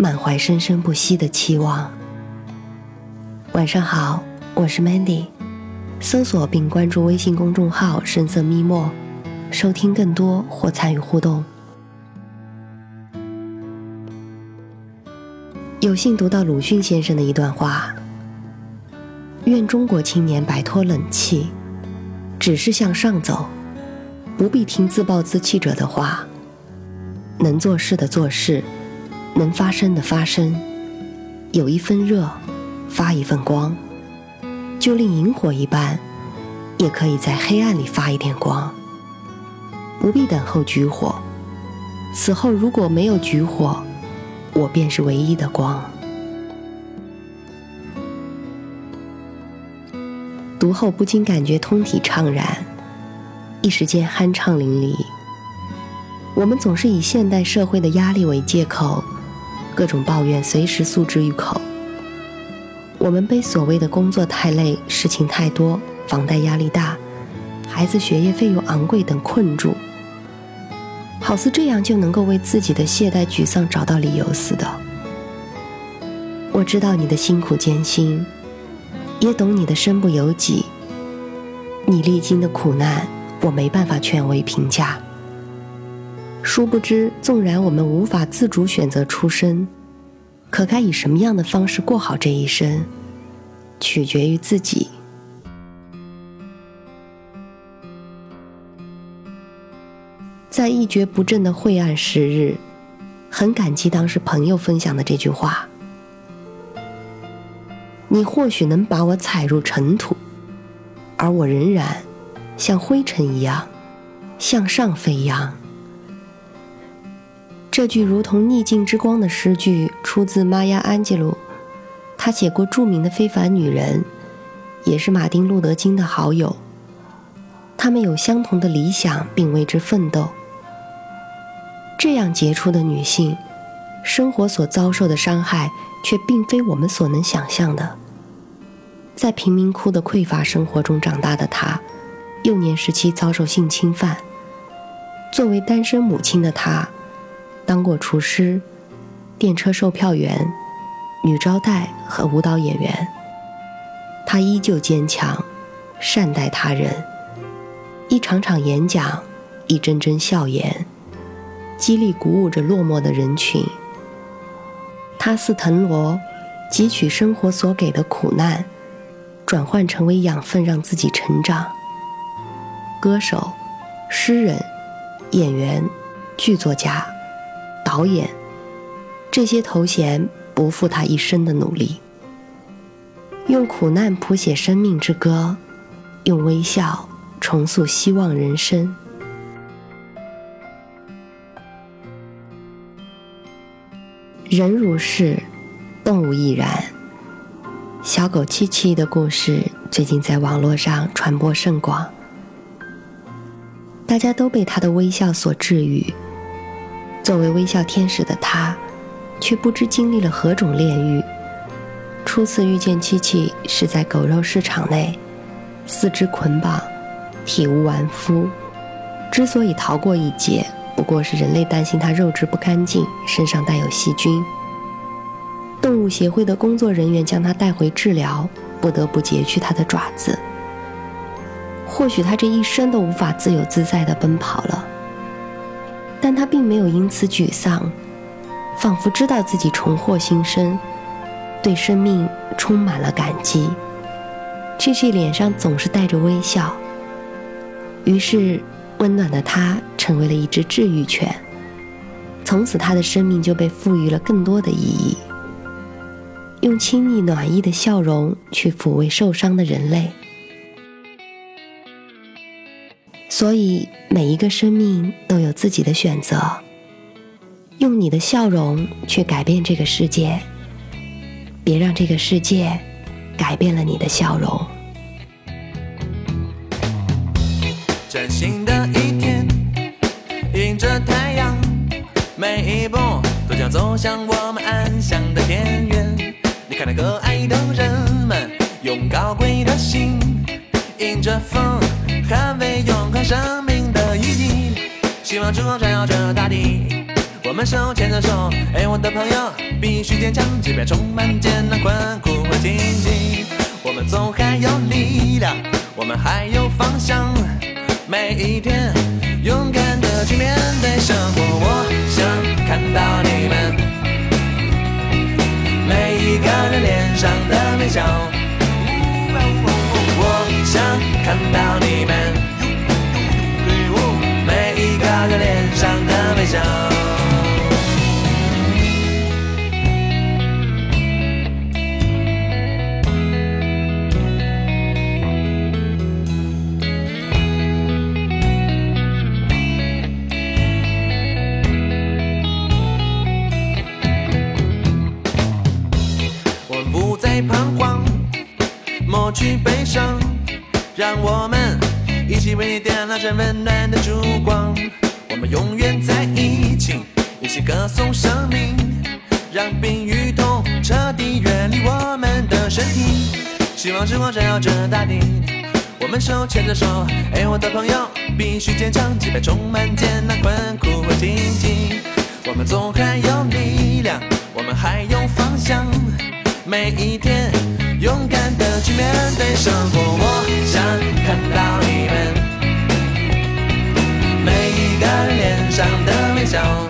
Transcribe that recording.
满怀生生不息的期望。晚上好，我是 Mandy，搜索并关注微信公众号“深色密墨”，收听更多或参与互动。有幸读到鲁迅先生的一段话：愿中国青年摆脱冷气，只是向上走，不必听自暴自弃者的话，能做事的做事。能发生的发生，有一分热，发一份光，就令萤火一般，也可以在黑暗里发一点光。不必等候炬火，此后如果没有炬火，我便是唯一的光。读后不禁感觉通体怅然，一时间酣畅淋漓。我们总是以现代社会的压力为借口。各种抱怨随时诉之于口。我们被所谓的工作太累、事情太多、房贷压力大、孩子学业费用昂贵等困住，好似这样就能够为自己的懈怠、沮丧找到理由似的。我知道你的辛苦艰辛，也懂你的身不由己。你历经的苦难，我没办法权威评价。殊不知，纵然我们无法自主选择出生，可该以什么样的方式过好这一生，取决于自己。在一蹶不振的晦暗时日，很感激当时朋友分享的这句话：“你或许能把我踩入尘土，而我仍然像灰尘一样向上飞扬。”这句如同逆境之光的诗句出自玛雅·安吉鲁，她写过著名的《非凡女人》，也是马丁·路德·金的好友。他们有相同的理想，并为之奋斗。这样杰出的女性，生活所遭受的伤害却并非我们所能想象的。在贫民窟的匮乏生活中长大的她，幼年时期遭受性侵犯。作为单身母亲的她。当过厨师、电车售票员、女招待和舞蹈演员，她依旧坚强，善待他人。一场场演讲，一针针笑颜，激励鼓舞着落寞的人群。她似藤萝，汲取生活所给的苦难，转换成为养分，让自己成长。歌手、诗人、演员、剧作家。导演，这些头衔不负他一生的努力。用苦难谱写生命之歌，用微笑重塑希望人生。人如是，动物亦然。小狗七七的故事最近在网络上传播甚广，大家都被他的微笑所治愈。作为微笑天使的他，却不知经历了何种炼狱。初次遇见七七是在狗肉市场内，四肢捆绑，体无完肤。之所以逃过一劫，不过是人类担心它肉质不干净，身上带有细菌。动物协会的工作人员将它带回治疗，不得不截去它的爪子。或许它这一生都无法自由自在地奔跑了。但他并没有因此沮丧，仿佛知道自己重获新生，对生命充满了感激。G G 脸上总是带着微笑。于是，温暖的他成为了一只治愈犬。从此，他的生命就被赋予了更多的意义，用亲昵暖意的笑容去抚慰受伤的人类。所以，每一个生命都有自己的选择。用你的笑容去改变这个世界，别让这个世界改变了你的笑容。崭新的一天，迎着太阳，每一步都将走向我们安详的田园。你看那可爱的人们，用高贵的心，迎着风，捍卫永生命的意义。希望之光照耀着大地，我们手牵着手，哎，我的朋友，必须坚强，即便充满艰难困苦和荆棘，我们总还有力量，我们还有方向，每一天勇敢的去面对生活。彷徨，抹去悲伤，让我们一起为你点亮这温暖的烛光。我们永远在一起，一起歌颂生命，让病与痛彻底远离我们的身体。希望之光照耀着大地，我们手牵着手，哎，我的朋友，必须坚强，即便充满艰难困苦和荆棘，我们总还有力量，我们还有。每一天，勇敢的去面对生活。我想看到你们每一个人脸上的微笑。